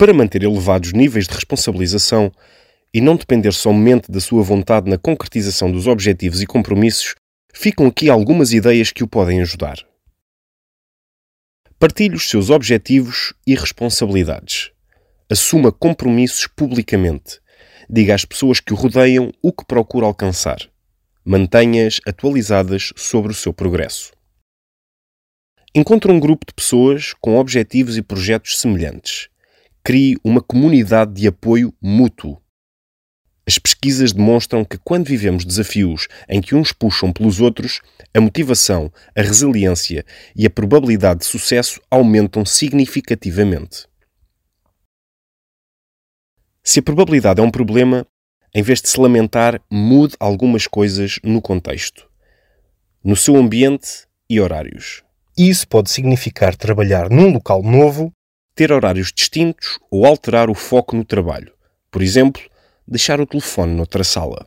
Para manter elevados níveis de responsabilização e não depender somente da sua vontade na concretização dos objetivos e compromissos, ficam aqui algumas ideias que o podem ajudar. Partilhe os seus objetivos e responsabilidades. Assuma compromissos publicamente. Diga às pessoas que o rodeiam o que procura alcançar. Mantenha-as atualizadas sobre o seu progresso. Encontre um grupo de pessoas com objetivos e projetos semelhantes. Crie uma comunidade de apoio mútuo. As pesquisas demonstram que quando vivemos desafios em que uns puxam pelos outros, a motivação, a resiliência e a probabilidade de sucesso aumentam significativamente. Se a probabilidade é um problema, em vez de se lamentar, mude algumas coisas no contexto, no seu ambiente e horários. Isso pode significar trabalhar num local novo, ter horários distintos ou alterar o foco no trabalho. Por exemplo, deixar o telefone noutra sala.